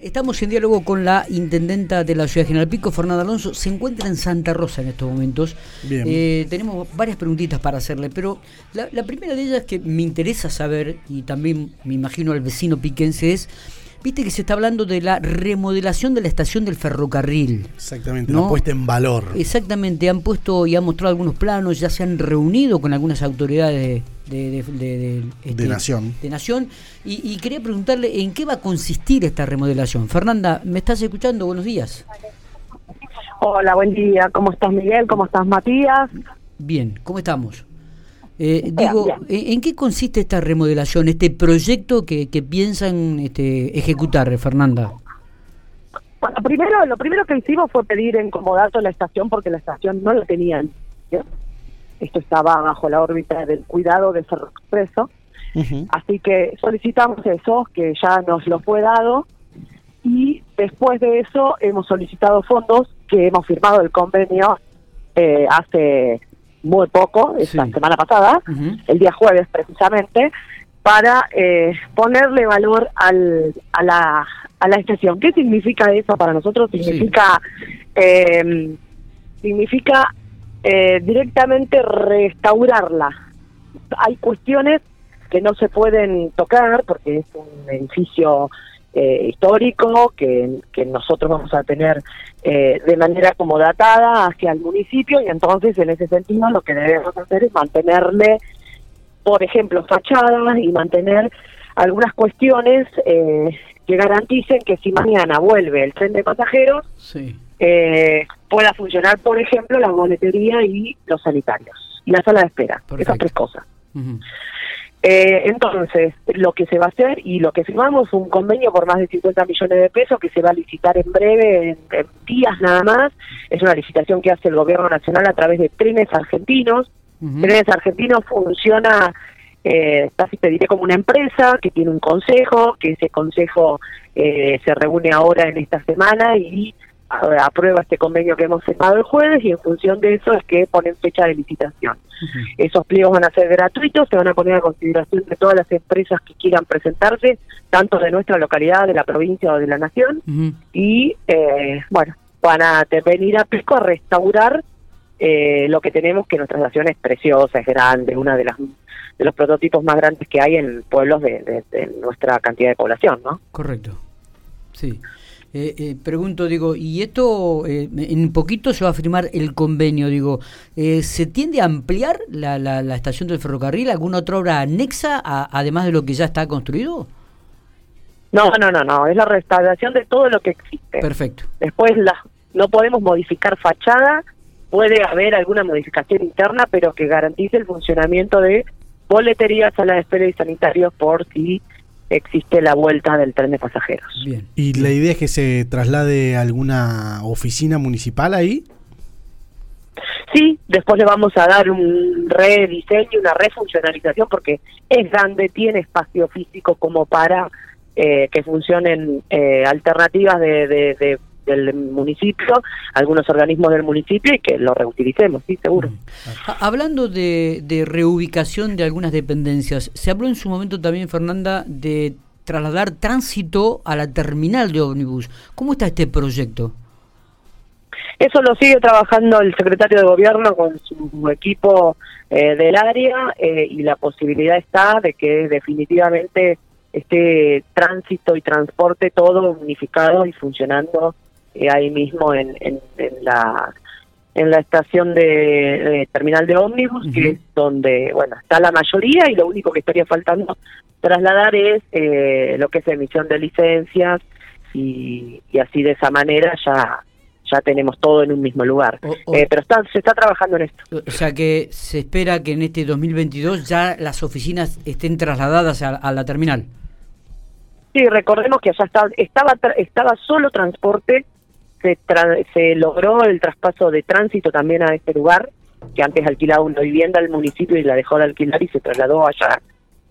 Estamos en diálogo con la intendenta de la ciudad de General Pico, Fernanda Alonso. Se encuentra en Santa Rosa en estos momentos. Bien. Eh, tenemos varias preguntitas para hacerle, pero la, la primera de ellas que me interesa saber, y también me imagino al vecino piquense, es, viste que se está hablando de la remodelación de la estación del ferrocarril. Exactamente, ¿no? puesta en valor. Exactamente, han puesto y han mostrado algunos planos, ya se han reunido con algunas autoridades de, de, de- de- este, De Nación. de Nación y, y quería preguntarle en qué va a consistir esta remodelación. Fernanda, ¿me estás escuchando? Buenos días. Hola, buen día. ¿Cómo estás, Miguel? ¿Cómo estás, Matías? Bien, ¿cómo estamos? Eh, digo, bien. ¿en en qué consiste esta remodelación, este proyecto que, que piensan este, ejecutar, Fernanda? Bueno, primero, lo primero que hicimos fue pedir en comodato la estación porque la estación no la tenían. ¿sí? Esto estaba bajo la órbita del cuidado de Ferroexpreso. Ujú. Así que solicitamos eso, que ya nos lo fue dado. Y después de eso hemos solicitado fondos que hemos firmado el convenio eh, hace muy poco, esta Sí. semana pasada, el día jueves precisamente, para eh, ponerle valor al, a, la, a la estación. ¿Qué significa eso para nosotros? Sí. Significa, eh, significa eh, directamente restaurarla. Hay cuestiones que no se pueden tocar porque es un edificio eh, histórico que, que nosotros vamos a tener eh, de manera como datada hacia el municipio y entonces en ese sentido lo que debemos hacer es mantenerle, por ejemplo, fachadas y mantener algunas cuestiones eh, que garanticen que si mañana vuelve el tren de pasajeros Sí. Eh, pueda funcionar, por ejemplo, la boletería y los sanitarios y la sala de espera. Perfecto. Esas tres cosas. Eh, entonces, lo que se va a hacer y lo que firmamos un convenio por más de 50 millones de pesos que se va a licitar en breve, en, en días nada más. Es una licitación que hace el gobierno nacional a través de trenes argentinos. Ujú. Trenes argentinos funciona, eh, casi te diré como una empresa que tiene un consejo, que ese consejo eh, se reúne ahora en esta semana y aprueba este convenio que hemos firmado el jueves y en función de eso es que ponen fecha de licitación. Esos pliegos van a ser gratuitos, se van a poner a consideración de todas las empresas que quieran presentarse, tanto de nuestra localidad, de la provincia o de la nación, y eh, bueno, van a venir a Pico a restaurar eh, lo que tenemos, que nuestra estación es preciosa, es grande, una de las de los prototipos más grandes que hay en pueblos de, de- de nuestra cantidad de población, ¿no? Correcto. Sí. Eh, eh, pregunto, digo, y esto eh, en un poquito se va a firmar el convenio, digo, eh, ¿se tiende a ampliar la, la, la estación del ferrocarril? ¿Alguna otra obra anexa, a- además de lo que ya está construido? No, no, no, no, es la restauración de todo lo que existe. Perfecto. Después la, no podemos modificar fachada, puede haber alguna modificación interna, pero que garantice el funcionamiento de boletería, sala de espera y sanitarios por si existe la vuelta del tren de pasajeros. Bien. ¿Y la idea es que se traslade a alguna oficina municipal ahí? Sí, después le vamos a dar un rediseño, una refuncionalización, porque es grande, tiene espacio físico como para eh, que funcionen eh, alternativas de, de- de- del municipio, algunos organismos del municipio y que lo reutilicemos, sí, seguro. Ha- Hablando de, de reubicación de algunas dependencias, se habló en su momento también, Fernanda, de trasladar tránsito a la terminal de ómnibus. ¿Cómo está este proyecto? Eso lo sigue trabajando el secretario de gobierno con su equipo eh, del área eh, y la posibilidad está de que definitivamente este tránsito y transporte todo unificado y funcionando eh, ahí mismo en, en, en la en la estación de, de terminal de ómnibus, que es donde bueno está la mayoría y lo único que estaría faltando trasladar es eh, lo que es emisión de licencias y, y así de esa manera ya ya tenemos todo en un mismo lugar. O- o- Eh, pero está, se está trabajando en esto. O sea que se espera que en este 2022 ya las oficinas estén trasladadas a, a la terminal. Sí, recordemos que allá está, estaba tra- estaba solo transporte, se, se logró el traspaso de tránsito también a este lugar, que antes alquilaba una vivienda al municipio y la dejó de alquilar y se trasladó allá,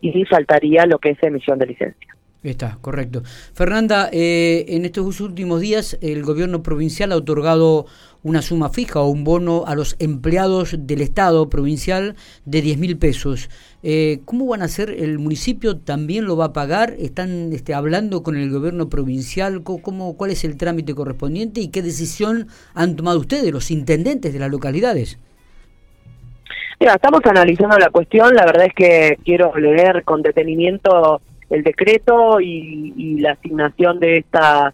y faltaría lo que es emisión de licencia. Está, correcto. Fernanda, eh, en estos últimos días el gobierno provincial ha otorgado una suma fija o un bono a los empleados del Estado provincial de 10 mil pesos. Eh, ¿Cómo van a hacer? ¿El municipio también lo va a pagar? ¿Están este, hablando con el gobierno provincial? ¿Cómo, ¿Cuál es el trámite correspondiente y qué decisión han tomado ustedes, los intendentes de las localidades? Mira, estamos analizando la cuestión. La verdad es que quiero leer con detenimiento el decreto y, la asignación de esta,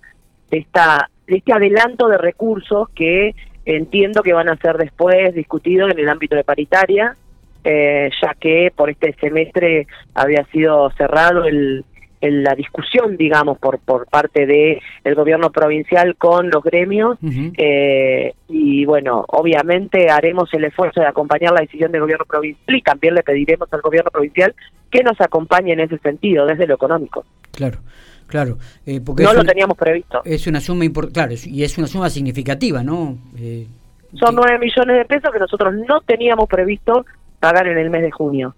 de esta de este adelanto de recursos que entiendo que van a ser después discutidos en el ámbito de paritaria, eh, ya que por este semestre había sido cerrado el, la discusión, digamos, por, por parte de el gobierno provincial con los gremios. eh, y bueno, obviamente haremos el esfuerzo de acompañar la decisión del gobierno provincial y también le pediremos al gobierno provincial que nos acompañe en ese sentido, desde lo económico. Claro. Claro, eh, porque no lo teníamos previsto. Es una suma importante, claro, y es una suma significativa, ¿no? Eh, Son nueve millones de pesos que nosotros no teníamos previsto pagar en el mes de junio.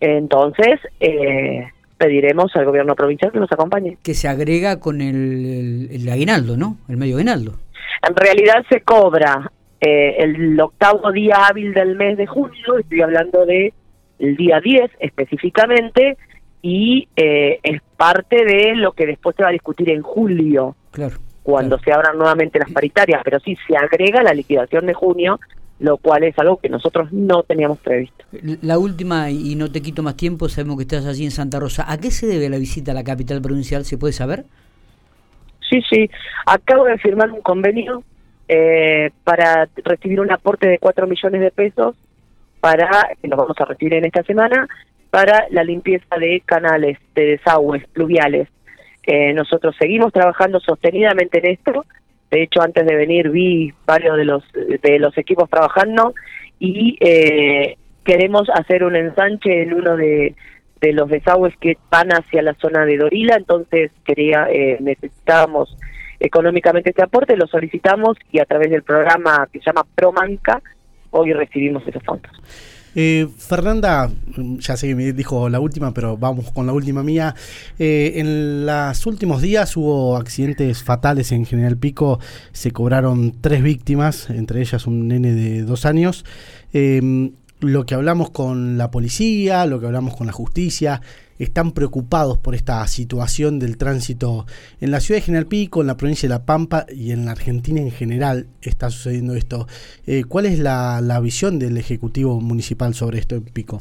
Entonces, eh, pediremos al gobierno provincial que nos acompañe. Que se agrega con el, el, aguinaldo, ¿no? El medio aguinaldo. En realidad se cobra eh, el octavo día hábil del mes de junio, estoy hablando de el día 10 específicamente, y eh, es parte de lo que después se va a discutir en julio, claro, cuando se abran nuevamente las paritarias, pero sí se agrega la liquidación de junio lo cual es algo que nosotros no teníamos previsto. La última, y no te quito más tiempo, sabemos que estás allí en Santa Rosa. ¿A qué se debe la visita a la capital provincial? ¿Se puede saber? Sí, sí. Acabo de firmar un convenio eh, para recibir un aporte de 4 millones de pesos para, que lo vamos a recibir en esta semana, para la limpieza de canales, de desagües pluviales. Eh, nosotros seguimos trabajando sostenidamente en esto de hecho, antes de venir vi varios de los, de los equipos trabajando y eh, queremos hacer un ensanche en uno de, de los desagües que van hacia la zona de Dorila, entonces quería eh, necesitábamos económicamente este aporte, lo solicitamos y a través del programa que se llama Promanca hoy recibimos esos fondos. Eh, Fernanda, ya sé que me dijo la última, pero vamos con la última mía. Eh, en los últimos días hubo accidentes fatales en General Pico, se cobraron tres víctimas, entre ellas un nene de dos años. Eh, lo que hablamos con la policía, lo que hablamos con la justicia, están preocupados por esta situación del tránsito en la ciudad de General Pico, en la provincia de La Pampa y en la Argentina en general está sucediendo esto. Eh, ¿Cuál es la, visión del Ejecutivo Municipal sobre esto en Pico?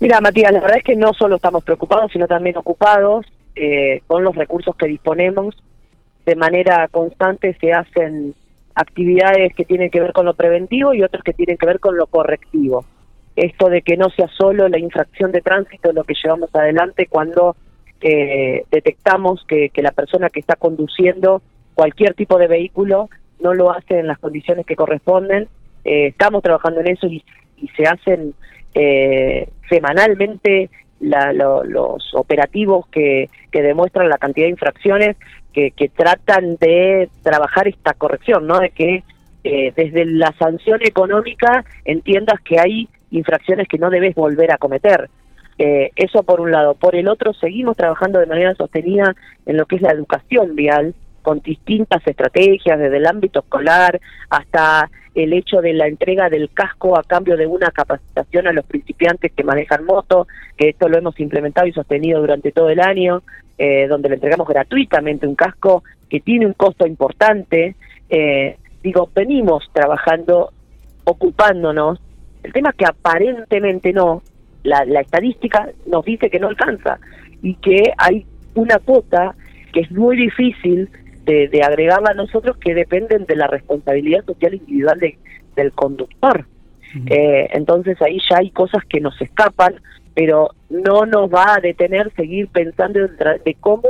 Mira, Matías, la verdad es que no solo estamos preocupados, sino también ocupados eh, con los recursos que disponemos. De manera constante se hacen actividades que tienen que ver con lo preventivo y otras que tienen que ver con lo correctivo. Esto de que no sea solo la infracción de tránsito lo que llevamos adelante cuando eh, detectamos que, la persona que está conduciendo cualquier tipo de vehículo no lo hace en las condiciones que corresponden. Eh, estamos trabajando en eso y, se hacen eh, semanalmente los operativos que, que demuestran la cantidad de infracciones que, tratan de trabajar esta corrección, ¿no? De que eh, desde la sanción económica entiendas que hay infracciones que no debes volver a cometer. Eh, eso por un lado. Por el otro, seguimos trabajando de manera sostenida en lo que es la educación vial, con distintas estrategias, desde el ámbito escolar hasta el hecho de la entrega del casco a cambio de una capacitación a los principiantes que manejan moto, que esto lo hemos implementado y sostenido durante todo el año, eh, donde le entregamos gratuitamente un casco que tiene un costo importante. Eh, digo, venimos trabajando, ocupándonos. El tema es que aparentemente no, la, la estadística nos dice que no alcanza y que hay una cuota que es muy difícil de, agregarla a nosotros que dependen de la responsabilidad social individual de, del conductor. Eh, entonces ahí ya hay cosas que nos escapan, pero no nos va a detener seguir pensando de, cómo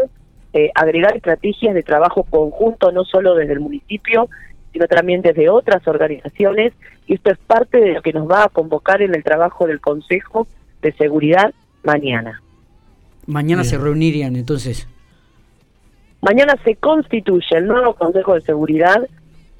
eh, agregar estrategias de trabajo conjunto, no solo desde el municipio, sino también desde otras organizaciones, y esto es parte de lo que nos va a convocar en el trabajo del Consejo de Seguridad mañana. Mañana se reunirían entonces. Mañana se constituye el nuevo Consejo de Seguridad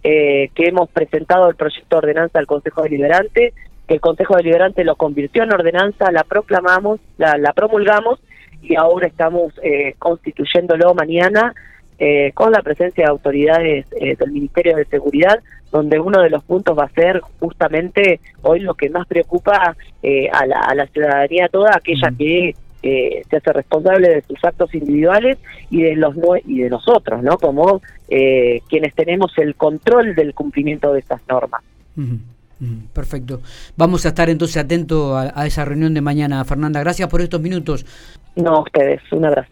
eh, que hemos presentado el proyecto de ordenanza al Consejo Deliberante, que el Consejo Deliberante lo convirtió en ordenanza, la proclamamos, la, promulgamos y ahora estamos eh, constituyéndolo mañana eh, con la presencia de autoridades eh, del Ministerio de Seguridad, donde uno de los puntos va a ser justamente hoy lo que más preocupa eh, a, la, a, la, ciudadanía toda, aquella que eh, se hace responsable de sus actos individuales y de los y de nosotros, ¿no? Como eh, quienes tenemos el control del cumplimiento de estas normas. Uh -huh. Perfecto. Vamos a estar entonces atentos a, a esa reunión de mañana, Fernanda. Gracias por estos minutos. No, ustedes. Un abrazo.